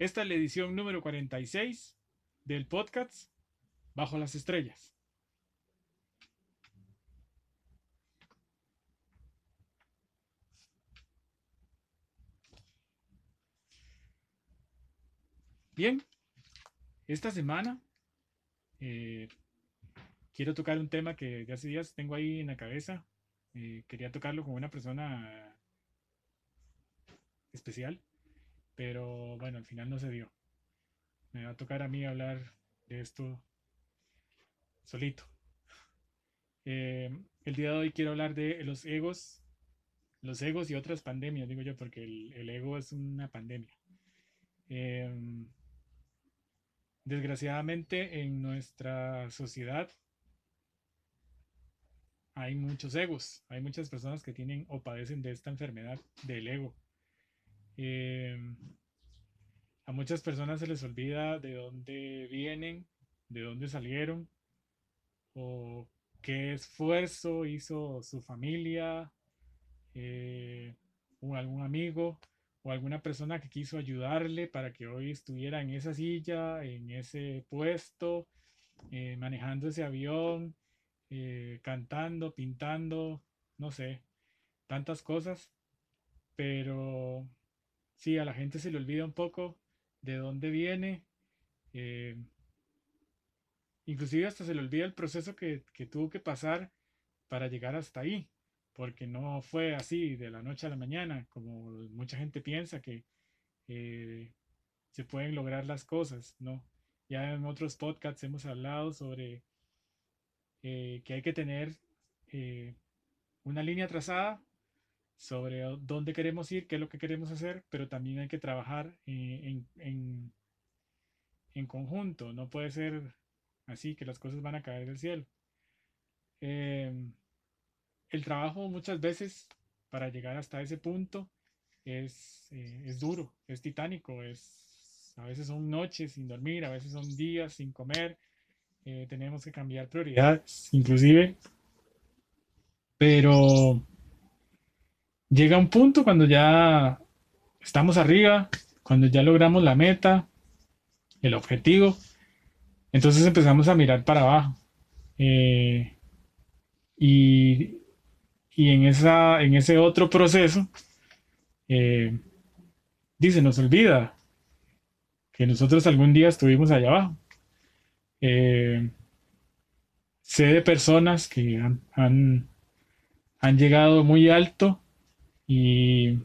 Esta es la edición número 46 del podcast Bajo las Estrellas. Bien, esta semana eh, quiero tocar un tema que de hace días tengo ahí en la cabeza. Eh, quería tocarlo con una persona especial, pero bueno, al final no se dio. Me va a tocar a mí hablar de esto solito. Eh, el día de hoy quiero hablar de los egos, los egos y otras pandemias, digo yo, porque el, ego es una pandemia. Em, desgraciadamente en nuestra sociedad hay muchos egos, hay muchas personas que tienen o padecen de esta enfermedad del ego. Em, a muchas personas se les olvida de dónde vienen, de dónde salieron, o qué esfuerzo hizo su familia, eh, o algún amigo, o alguna persona que quiso ayudarle para que hoy estuviera en esa silla, en ese puesto, eh, manejando ese avión, eh, cantando, pintando, no sé, tantas cosas, pero sí, a la gente se le olvida un poco de dónde viene. Eh, inclusive hasta se le olvida el proceso que, tuvo que pasar para llegar hasta ahí, porque no fue así de la noche a la mañana, como mucha gente piensa que eh, se pueden lograr las cosas, ¿no? Ya en otros podcasts hemos hablado sobre eh, que hay que tener una línea trazada sobre dónde queremos ir, qué es lo que queremos hacer, pero también hay que trabajar eh, en, en, conjunto. No puede ser así que las cosas van a caer del cielo. Em, el trabajo muchas veces para llegar hasta ese punto es, eh, es duro, es titánico, es, a veces son noches sin dormir, a veces son días sin comer, eh, tenemos que cambiar prioridades, inclusive, pero llega un punto cuando ya estamos arriba, cuando ya logramos la meta, el objetivo, entonces empezamos a mirar para abajo. Eh, y, en, esa, en ese otro proceso, eh, dice, nos olvida que nosotros algún día estuvimos allá abajo. Eh, sé de personas que han, han llegado muy alto y,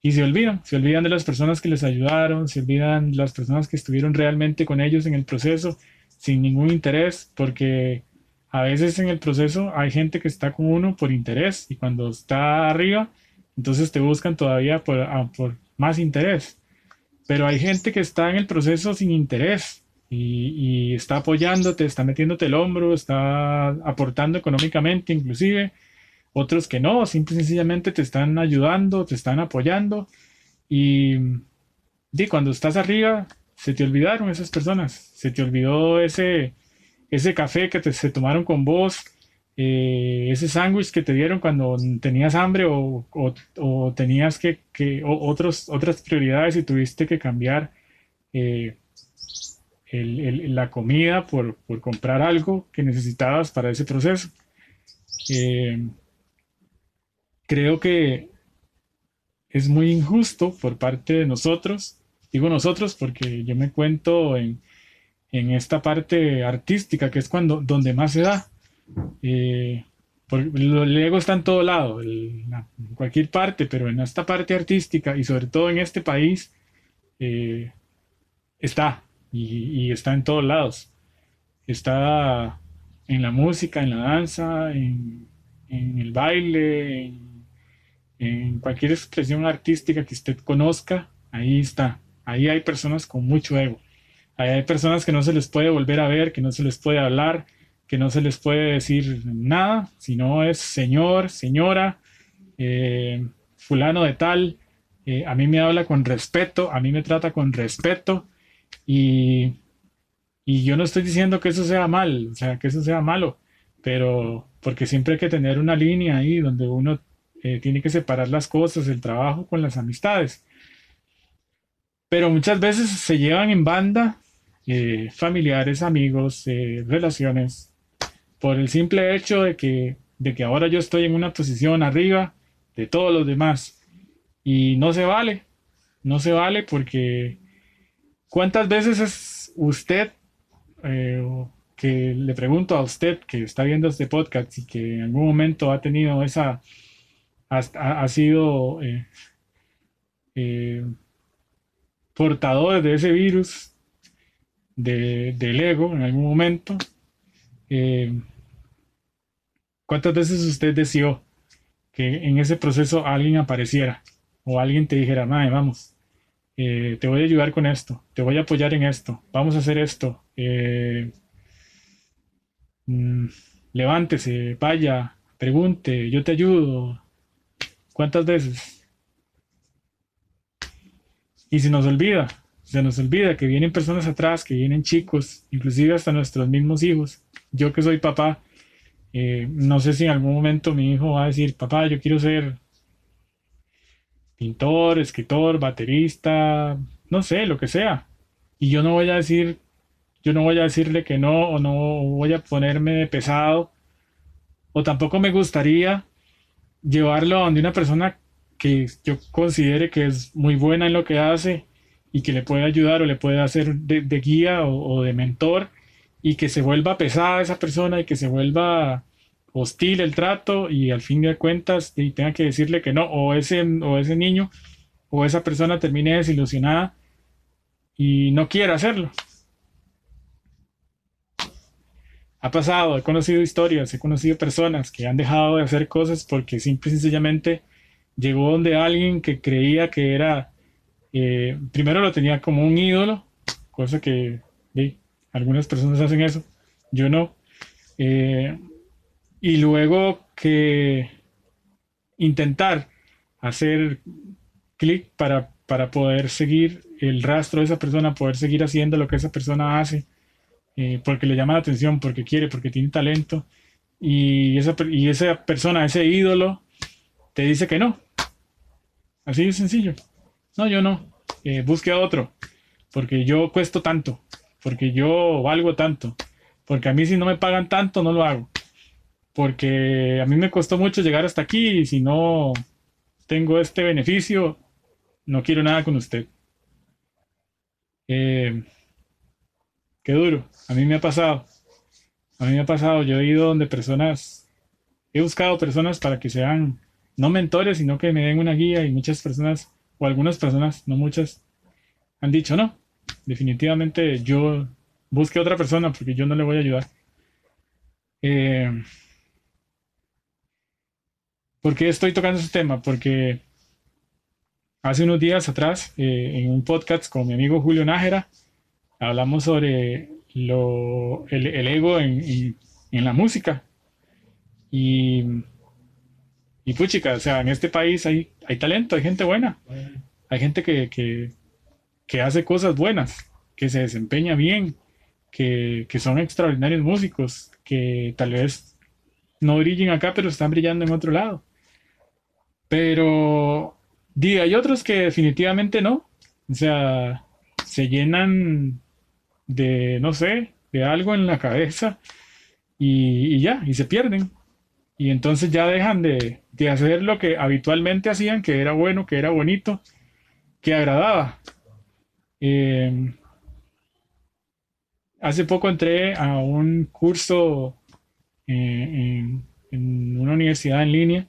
y se olvidan, se olvidan de las personas que les ayudaron, se olvidan de las personas que estuvieron realmente con ellos en el proceso sin ningún interés, porque a veces en el proceso hay gente que está con uno por interés y cuando está arriba, entonces te buscan todavía por, ah, por más interés. Pero hay gente que está en el proceso sin interés y, y está apoyándote, está metiéndote el hombro, está aportando económicamente inclusive otros que no, simple y sencillamente te están ayudando, te están apoyando y, cuando estás arriba se te olvidaron esas personas, se te olvidó ese, ese café que te, se tomaron con vos, eh, ese sándwich que te dieron cuando tenías hambre o, tenías que, que otros, otras prioridades y tuviste que cambiar eh, la comida por, comprar algo que necesitabas para ese proceso. Eh, creo que es muy injusto por parte de nosotros, digo nosotros porque yo me cuento en, esta parte artística, que es cuando donde más se da. Eh, el ego está en todo lado, en cualquier parte, pero en esta parte artística y sobre todo en este país eh, está y, está en todos lados. Está en la música, en la danza, en, en el baile, en en cualquier expresión artística que usted conozca, ahí está. Ahí hay personas con mucho ego. Ahí hay personas que no se les puede volver a ver, que no se les puede hablar, que no se les puede decir nada, sino es señor, señora, eh, fulano de tal. Eh, a mí me habla con respeto, a mí me trata con respeto y, y yo no estoy diciendo que eso sea mal, o sea, que eso sea malo, pero porque siempre hay que tener una línea ahí donde uno eh, tiene que separar las cosas, el trabajo con las amistades. Pero muchas veces se llevan en banda eh, familiares, amigos, eh, relaciones, por el simple hecho de que, de que ahora yo estoy en una posición arriba de todos los demás. Y no se vale, no se vale porque ¿cuántas veces es usted, eh, que le pregunto a usted que está viendo este podcast y que en algún momento ha tenido esa, ha, sido portador de ese virus del ego en algún momento. Eh, ¿Cuántas veces usted deseó que en ese proceso alguien apareciera o alguien te dijera, madre, vamos, eh, te voy a ayudar con esto, te voy a apoyar en esto, vamos a hacer esto, eh, mm, levántese, vaya, pregunte, yo te ayudo. ¿Cuántas veces? Y se nos olvida, se nos olvida que vienen personas atrás, que vienen chicos, inclusive hasta nuestros mismos hijos. Yo que soy papá, eh, no sé si en algún momento mi hijo va a decir, papá, yo quiero ser pintor, escritor, baterista, no sé, lo que sea. Y yo no voy a decir, yo no voy a decirle que no, o no voy a ponerme pesado, o tampoco me gustaría llevarlo a donde una persona que yo considere que es muy buena en lo que hace y que le puede ayudar o le puede hacer de, guía o, de mentor y que se vuelva pesada esa persona y que se vuelva hostil el trato y al fin de cuentas y tenga que decirle que no o ese o ese niño o esa persona termine desilusionada y no quiera hacerlo. Ha pasado, he conocido historias, he conocido personas que han dejado de hacer cosas porque simple y sencillamente llegó donde alguien que creía que era, eh, primero lo tenía como un ídolo, cosa que algunas personas hacen eso, yo no. Eh, y luego que intentar hacer clic para, para poder seguir el rastro de esa persona, poder seguir haciendo lo que esa persona hace, eh, porque le llama la atención, porque quiere, porque tiene talento, y esa, y esa persona, ese ídolo, te dice que no, Así de sencillo. No, yo no. Eh, busque a otro. Porque yo cuesto tanto. Porque yo valgo tanto. Porque a mí si no me pagan tanto, no lo hago. Porque a mí me costó mucho llegar hasta aquí y si no tengo este beneficio, no quiero nada con usted. Eh, qué duro. A mí me ha pasado. A mí me ha pasado. Yo he ido donde personas, he buscado personas para que sean no mentores, sino que me den una guía y muchas personas, o algunas personas, no muchas, han dicho, no, definitivamente yo busque otra persona porque yo no le voy a ayudar. Eh, ¿Por qué estoy tocando ese tema? Porque hace unos días atrás, eh, en un podcast con mi amigo Julio Nájera, hablamos sobre lo, el, ego en, en la música. Y y puchica, o sea, en este país hay, hay talento, hay gente buena, hay gente que, hace cosas buenas, que se desempeña bien, que, son extraordinarios músicos, que tal vez no brillen acá, pero están brillando en otro lado. Pero hay otros que definitivamente no. O sea, se llenan de, no sé, de algo en la cabeza y, ya, y se pierden y entonces ya dejan de, hacer lo que habitualmente hacían, que era bueno, que era bonito, que agradaba. Em, hace poco entré a un curso eh, en, una universidad en línea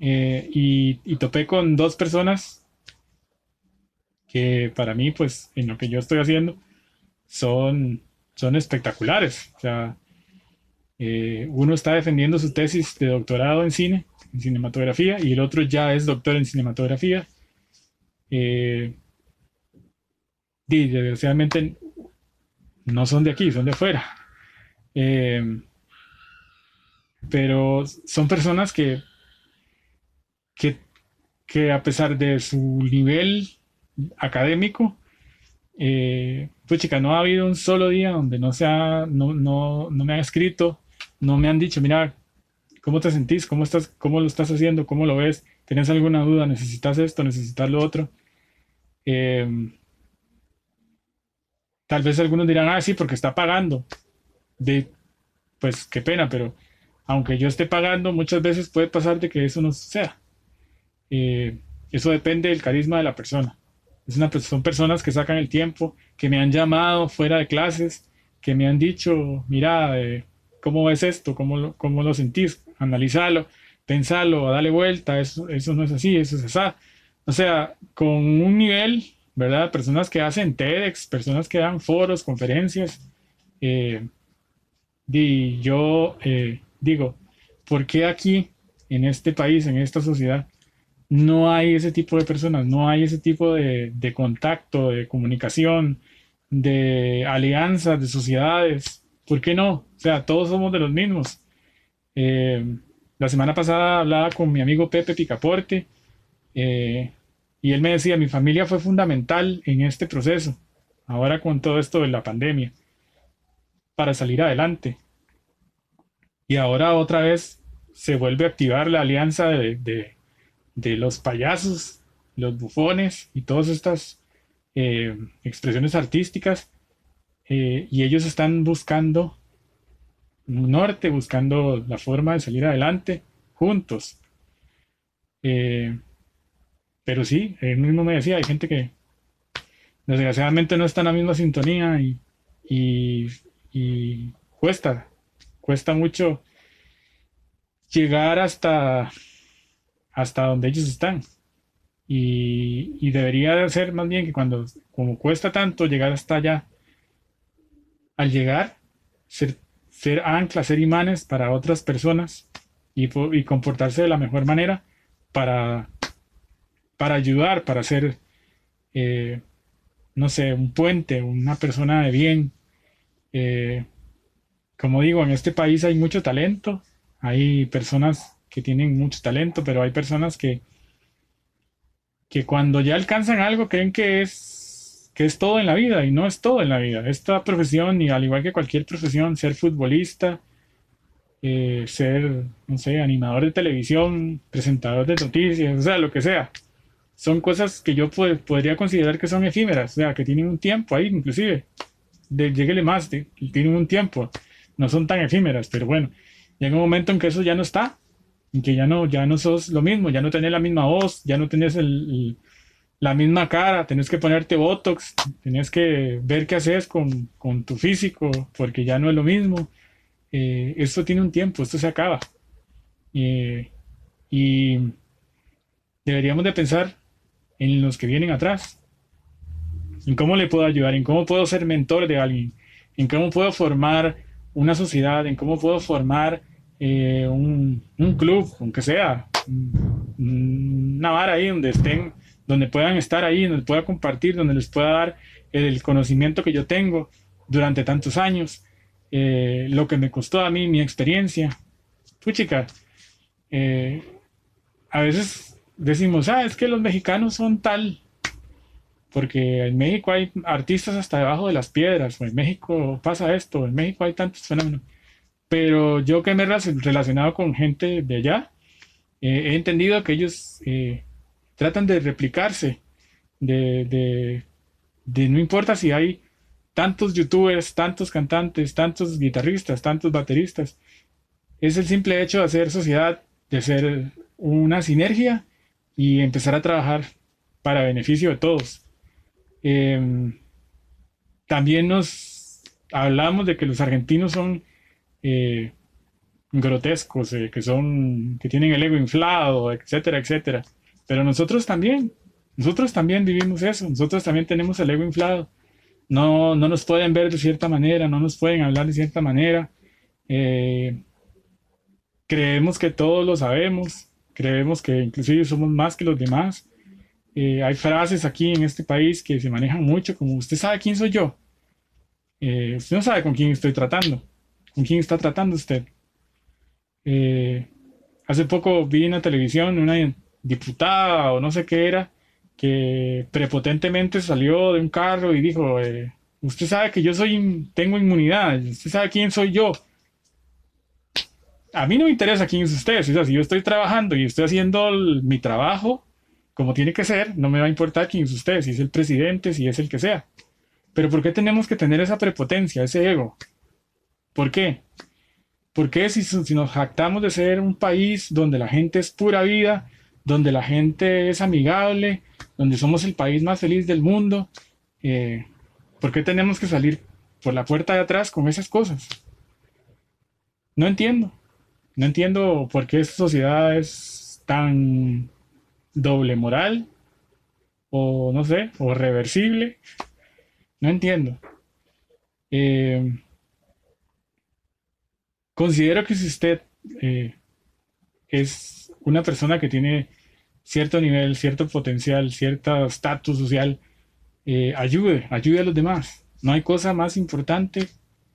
eh, y, y, topé con dos personas que para mí, pues en lo que yo estoy haciendo, son, son espectaculares. O sea, eh, uno está defendiendo su tesis de doctorado en cine, en cinematografía, y el otro ya es doctor en cinematografía. Eh, desgraciadamente no son de aquí, son de afuera. Eh, pero son personas que, que, a pesar de su nivel académico, pues chica, no ha habido un solo día donde no, sea, no, no, no me ha escrito no me han dicho, mira, ¿cómo te sentís? ¿Cómo, estás, ¿Cómo lo estás haciendo? ¿Cómo lo ves? ¿Tienes alguna duda? ¿Necesitas esto? ¿Necesitas lo otro? Em, Tal vez algunos dirán, ah, sí, porque está pagando. De, pues qué pena, pero aunque yo esté pagando, muchas veces puede pasar de que eso no sea. Eh, eso depende del carisma de la persona. Es una, son personas que sacan el tiempo, que me han llamado fuera de clases, que me han dicho, mira, eh, ¿cómo ves esto? ¿Cómo lo, cómo lo sentís? Analizarlo, pensarlo, dale vuelta, eso, eso no es así, eso es así. O sea, con un nivel, ¿verdad? Personas que hacen TEDx, personas que dan foros, conferencias. Eh, y yo eh, digo, ¿por qué aquí, en este país, en esta sociedad, no hay ese tipo de personas, no hay ese tipo de, contacto, de comunicación, de alianzas, de sociedades. ¿Por qué no? O sea, todos somos de los mismos. Eh, la semana pasada hablaba con mi amigo Pepe Picaporte eh, y él me decía, mi familia fue fundamental en este proceso, ahora con todo esto de la pandemia, para salir adelante. Y ahora otra vez se vuelve a activar la alianza de, de los payasos, los bufones y todas estas eh, expresiones artísticas. Eh, y ellos están buscando un norte, buscando la forma de salir adelante juntos. Eh, pero sí, él mismo me decía, hay gente que desgraciadamente no está en la misma sintonía y, y cuesta, cuesta mucho llegar hasta hasta donde ellos están. Y, debería de ser más bien que cuando, como cuesta tanto llegar hasta allá, al llegar, ser, ser anclas, ser imanes para otras personas y, y, comportarse de la mejor manera para, para ayudar, para ser, eh, no sé, un puente, una persona de bien. Eh, como digo, en este país hay mucho talento, hay personas que tienen mucho talento, pero hay personas que, que cuando ya alcanzan algo creen que es, que es todo en la vida y no es todo en la vida. Esta profesión, y al igual que cualquier profesión, ser futbolista, eh, ser, no sé, animador de televisión, presentador de noticias, o sea, lo que sea. Son cosas que yo podría considerar que son efímeras, o sea, que tienen un tiempo ahí, inclusive. De, lleguele más, tienen un tiempo. No son tan efímeras, pero bueno, llega un momento en que eso ya no está que ya no, ya no sos lo mismo, ya no tenés la misma voz, ya no tenés el, la misma cara, tenés que ponerte Botox, tenés que ver qué haces con, tu físico, porque ya no es lo mismo. Eh, esto tiene un tiempo, esto se acaba. Eh, y deberíamos de pensar en los que vienen atrás, en cómo le puedo ayudar, en cómo puedo ser mentor de alguien, en cómo puedo formar una sociedad, en cómo puedo formar eh, un, club, aunque sea, una vara ahí donde estén, donde puedan estar ahí, donde pueda compartir, donde les pueda dar el conocimiento que yo tengo durante tantos años, eh, lo que me costó a mí, mi experiencia. Puchica, eh, a veces decimos, ah, es que los mexicanos son tal, porque en México hay artistas hasta debajo de las piedras, o en México pasa esto, en México hay tantos fenómenos. Pero yo que me he relacionado con gente de allá, eh, he entendido que ellos eh, tratan de replicarse, de, no importa si hay tantos youtubers, tantos cantantes, tantos guitarristas, tantos bateristas, es el simple hecho de hacer sociedad, de hacer una sinergia y empezar a trabajar para beneficio de todos. Em, también nos hablamos de que los argentinos son eh, grotescos, eh, que son, que tienen el ego inflado, etcétera, etcétera. Pero nosotros también, nosotros también vivimos eso, nosotros también tenemos el ego inflado. No, no nos pueden ver de cierta manera, no nos pueden hablar de cierta manera. Eh, creemos que todos lo sabemos, creemos que inclusive somos más que los demás. hay frases aquí en este país que se manejan mucho, como usted sabe quién soy yo. usted no sabe con quién estoy tratando. ¿Con quién está tratando usted? Eh, hace poco vi en la televisión una diputada o no sé qué era que prepotentemente salió de un carro y dijo, eh, usted sabe que yo soy, tengo inmunidad, usted sabe quién soy yo. A mí no me interesa quién es usted, si yo estoy trabajando y estoy haciendo mi trabajo como tiene que ser, no me va a importar quién es usted, si es el presidente, si es el que sea. Pero ¿por qué tenemos que tener esa prepotencia, ese ego? ¿Por qué? ¿Por qué si, si nos jactamos de ser un país donde la gente es pura vida, donde la gente es amigable, donde somos el país más feliz del mundo, eh, ¿por qué tenemos que salir por la puerta de atrás con esas cosas? No entiendo. No entiendo por qué esta sociedad es tan doble moral o no sé, o reversible. No entiendo. Eh, considero que si usted eh, es una persona que tiene cierto nivel, cierto potencial, cierto estatus social, eh, ayude, ayude a los demás. No hay cosa más importante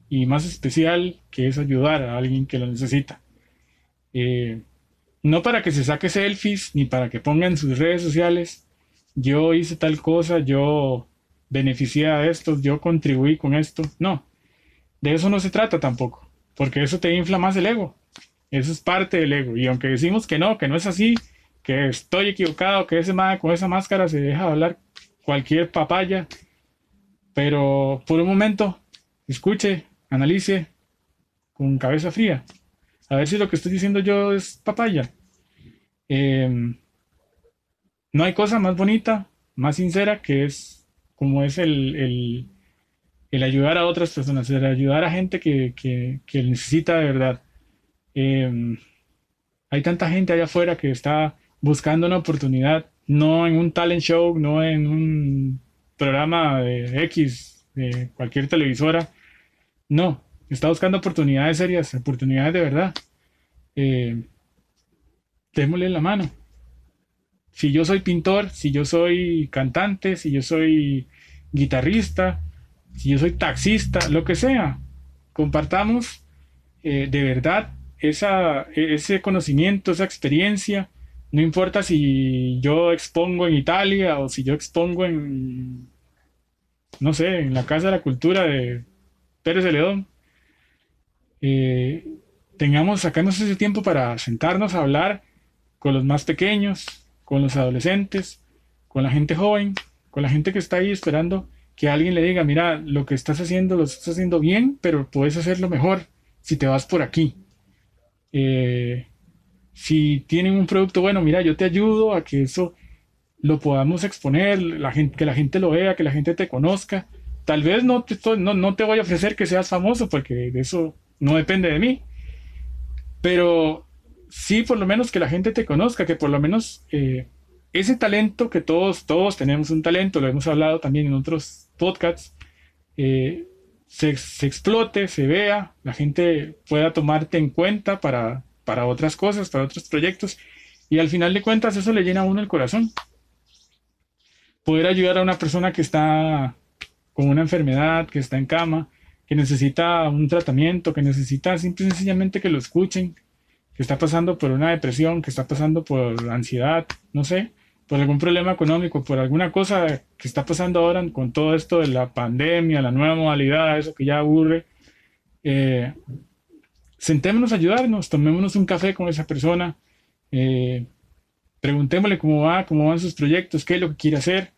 y más especial que es ayudar a alguien que lo necesita. Eh, no para que se saque selfies ni para que ponga en sus redes sociales, yo hice tal cosa, yo beneficié a esto, yo contribuí con esto. No, de eso no se trata tampoco, porque eso te infla más el ego. Eso es parte del ego. Y aunque decimos que no, que no es así, que estoy equivocado, que ese con esa máscara se deja hablar cualquier papaya, pero por un momento, escuche, analice con cabeza fría. A ver si lo que estoy diciendo yo es papaya. Em, no hay cosa más bonita, más sincera que es como es el, el, ayudar a otras personas, el ayudar a gente que, que, necesita de verdad. Em, hay tanta gente allá afuera que está buscando una oportunidad, no en un talent show, no en un programa de X, de cualquier televisora. No, está buscando oportunidades serias, oportunidades de verdad. Eh, démosle la mano. Si yo soy pintor, si yo soy cantante, si yo soy guitarrista, si yo soy taxista, lo que sea, compartamos eh, de verdad esa, ese conocimiento, esa experiencia no importa si yo expongo en Italia o si yo expongo en, no sé, en la Casa de la Cultura de Pérez de León. Eh, tengamos, sacamos ese tiempo para sentarnos a hablar con los más pequeños, con los adolescentes, con la gente joven, con la gente que está ahí esperando que alguien le diga, mira, lo que estás haciendo lo estás haciendo bien, pero puedes hacerlo mejor si te vas por aquí. Eh, si tienen un producto bueno, mira, yo te ayudo a que eso lo podamos exponer, la gente, que la gente lo vea, que la gente te conozca. Tal vez no te, no, no te voy a ofrecer que seas famoso porque eso no depende de mí. Pero sí, por lo menos que la gente te conozca, que por lo menos eh, ese talento que todos, todos tenemos un talento, lo hemos hablado también en otros podcasts, eh, se, se, explote, se vea, la gente pueda tomarte en cuenta para, para otras cosas, para otros proyectos. Y al final de cuentas eso le llena a uno el corazón. Poder ayudar a una persona que está con una enfermedad, que está en cama, que necesita un tratamiento, que necesita simple y sencillamente que lo escuchen, que está pasando por una depresión, que está pasando por ansiedad, no sé, por algún problema económico, por alguna cosa que está pasando ahora con todo esto de la pandemia, la nueva modalidad, eso que ya aburre. Eh, sentémonos a ayudarnos, tomémonos un café con esa persona, eh, preguntémosle cómo va, cómo van sus proyectos, qué es lo que quiere hacer.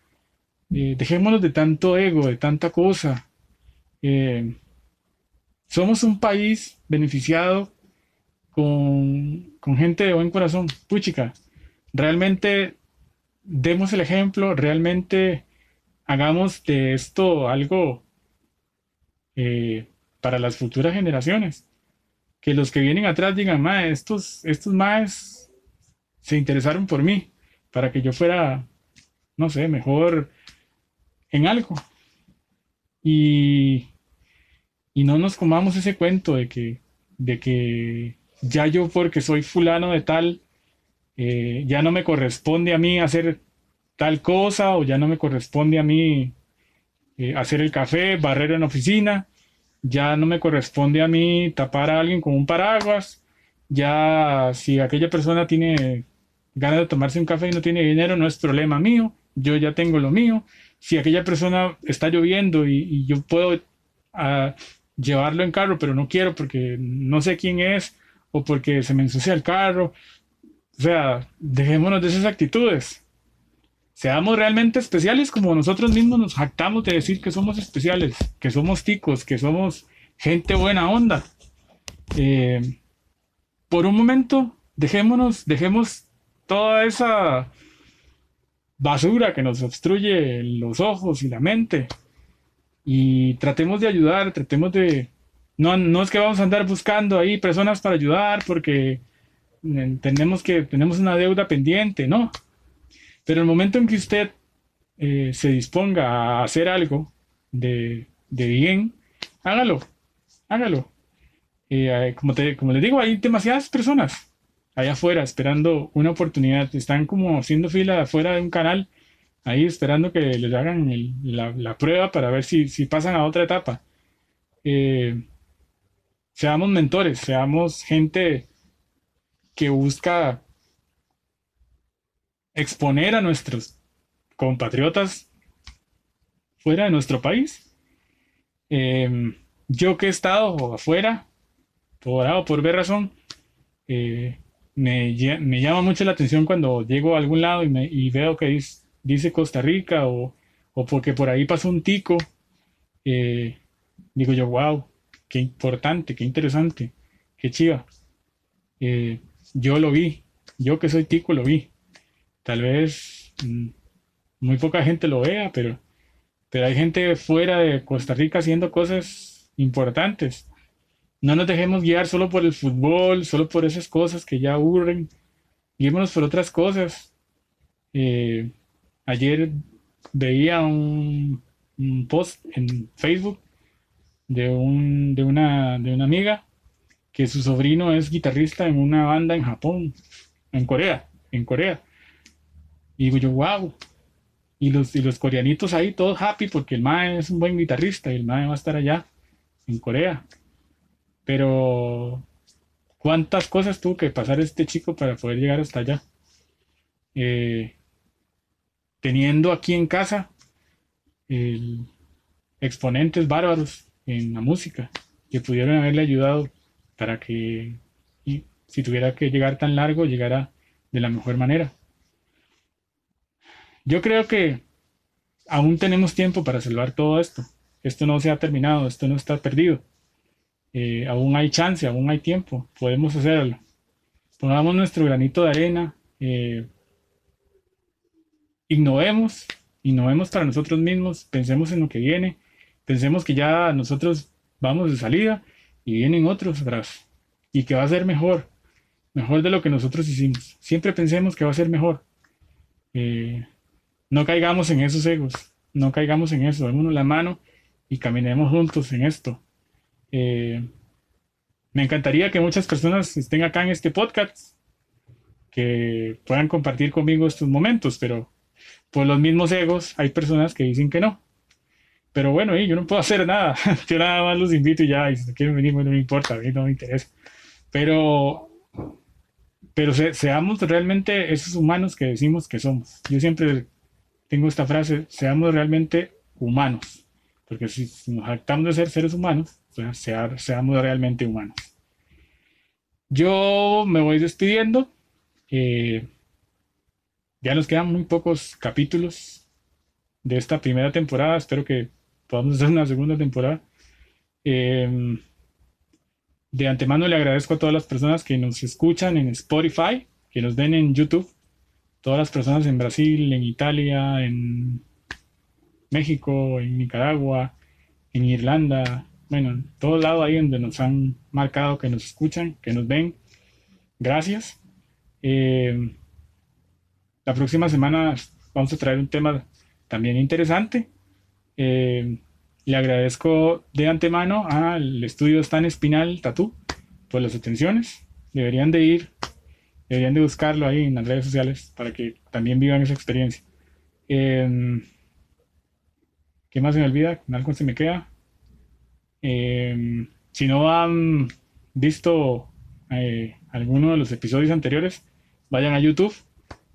Eh, dejémonos de tanto ego, de tanta cosa. Eh, somos un país beneficiado con, con, gente de buen corazón. Puchica, realmente demos el ejemplo, realmente hagamos de esto algo para las futuras generaciones que los que vienen atrás digan, ma, estos, estos más se interesaron por mí para que yo fuera, no sé, mejor en algo. Y, y no nos comamos ese cuento de que, de que ya yo porque soy fulano de tal, eh, ya no me corresponde a mí hacer tal cosa o ya no me corresponde a mí eh, hacer el café, barrer en oficina. Ya no me corresponde a mí tapar a alguien con un paraguas, ya si aquella persona tiene ganas de tomarse un café y no tiene dinero, no es problema mío, yo ya tengo lo mío, si aquella persona está lloviendo y, yo puedo ah, llevarlo en carro, pero no quiero porque no sé quién es o porque se me ensucia el carro, o sea, dejémonos de esas actitudes. seamos realmente especiales como nosotros mismos nos jactamos de decir que somos especiales, que somos ticos, que somos gente buena onda. Eh, por un momento, dejémonos, dejemos toda esa basura que nos obstruye los ojos y la mente y tratemos de ayudar, tratemos de... No, no es que vamos a andar buscando ahí personas para ayudar porque entendemos que tenemos una deuda pendiente, no. Pero el momento en que usted eh, se disponga a hacer algo de, bien, hágalo, hágalo. Eh, como, te, como les digo, hay demasiadas personas allá afuera esperando una oportunidad. Están como haciendo fila afuera de un canal, ahí esperando que les hagan la, prueba para ver si, pasan a otra etapa. Eh, seamos mentores, seamos gente que busca exponer a nuestros compatriotas fuera de nuestro país. Em, yo que he estado afuera, por A o por B razón, eh, me, llama mucho la atención cuando llego a algún lado y, me, veo que dice, Costa Rica o, porque por ahí pasó un tico. Eh, digo yo, wow, qué importante, qué interesante, qué chiva. Eh, yo lo vi, yo que soy tico lo vi. Tal vez mm, muy poca gente lo vea, pero, pero hay gente fuera de Costa Rica haciendo cosas importantes. No nos dejemos guiar solo por el fútbol, solo por esas cosas que ya aburren. Guiémonos por otras cosas. Eh, ayer veía un, un, post en Facebook de, un, de, una, de una amiga que su sobrino es guitarrista en una banda en Japón, en Corea, en Corea. Y digo yo, wow. Y los, y los coreanitos ahí todos happy porque el mae es un buen guitarrista y el mae va a estar allá, en Corea. Pero, ¿cuántas cosas tuvo que pasar este chico para poder llegar hasta allá? Eh, teniendo aquí en casa exponentes bárbaros en la música que pudieron haberle ayudado para que si tuviera que llegar tan largo, llegara de la mejor manera. Yo creo que aún tenemos tiempo para salvar todo esto. Esto no se ha terminado, esto no está perdido. Eh, aún hay chance, aún hay tiempo, podemos hacerlo. Pongamos nuestro granito de arena, eh, innovemos, innovemos para nosotros mismos, pensemos en lo que viene, pensemos que ya nosotros vamos de salida y vienen otros atrás y que va a ser mejor, mejor de lo que nosotros hicimos. Siempre pensemos que va a ser mejor. Eh, no caigamos en esos egos, no caigamos en eso, démonos la mano y caminemos juntos en esto. Eh, me encantaría que muchas personas estén acá en este podcast, que puedan compartir conmigo estos momentos, pero por los mismos egos hay personas que dicen que no. Pero bueno, yo no puedo hacer nada. Yo nada más los invito y ya, y si quieren venir, no me importa, a mí no me interesa. Pero, pero seamos realmente esos humanos que decimos que somos. Yo siempre tengo esta frase, seamos realmente humanos. Porque si nos jactamos de ser seres humanos, seamos realmente humanos. Yo me voy despidiendo. Eh, ya nos quedan muy pocos capítulos de esta primera temporada. Espero que podamos hacer una segunda temporada. Eh, de antemano le agradezco a todas las personas que nos escuchan en Spotify, que nos ven en YouTube, todas las personas en Brasil, en Italia, en México, en Nicaragua, en Irlanda, bueno, en todo lado ahí donde nos han marcado que nos escuchan, que nos ven. Gracias. Eh, la próxima semana vamos a traer un tema también interesante. Eh, le agradezco de antemano al estudio Stan Espinal Tatú por las atenciones. Deberían de ir, deberían de buscarlo ahí en las redes sociales para que también vivan esa experiencia. Eh, ¿Qué más se me olvida? ¿Algo se me queda? Em, si no han visto eh, alguno de los episodios anteriores, vayan a YouTube.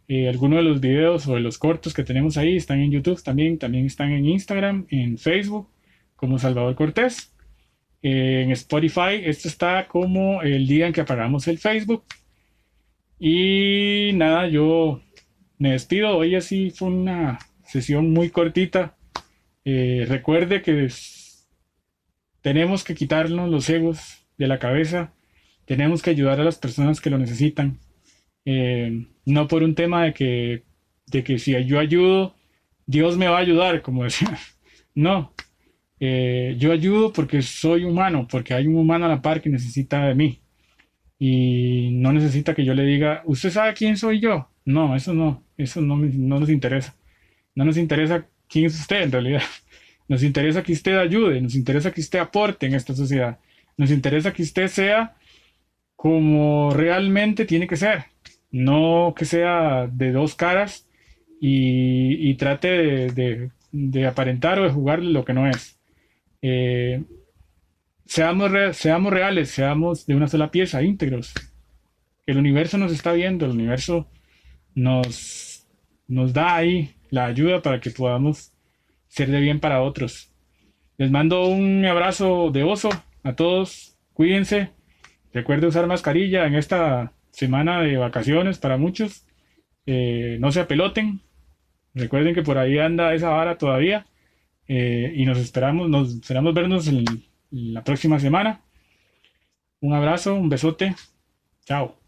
Eh, algunos de los videos o de los cortos que tenemos ahí están en YouTube también, también están en Instagram, en Facebook, como Salvador Cortés. Eh, en Spotify, esto está como el día en que apagamos el Facebook. Y nada, yo me despido. Hoy así fue una sesión muy cortita. Eh, recuerde que tenemos que quitarnos los egos de la cabeza. Tenemos que ayudar a las personas que lo necesitan. Eh, no por un tema de que, de que si yo ayudo, Dios me va a ayudar, como decía. No, eh, yo ayudo porque soy humano, porque hay un humano a la par que necesita de mí. Y no necesita que yo le diga, ¿usted sabe quién soy yo? No, eso no, eso no, no nos interesa. No nos interesa quién es usted en realidad. Nos interesa que usted ayude, nos interesa que usted aporte en esta sociedad. Nos interesa que usted sea como realmente tiene que ser. No que sea de dos caras y, trate de, aparentar o de jugar lo que no es. Eh, seamos, seamos reales, seamos de una sola pieza, íntegros. El universo nos está viendo, el universo nos, nos da ahí la ayuda para que podamos ser de bien para otros. Les mando un abrazo de oso a todos, cuídense, recuerden usar mascarilla en esta semana de vacaciones para muchos, eh, no se apeloten, recuerden que por ahí anda esa vara todavía eh, y nos esperamos, nos esperamos vernos en la próxima semana. Un abrazo, un besote, chao.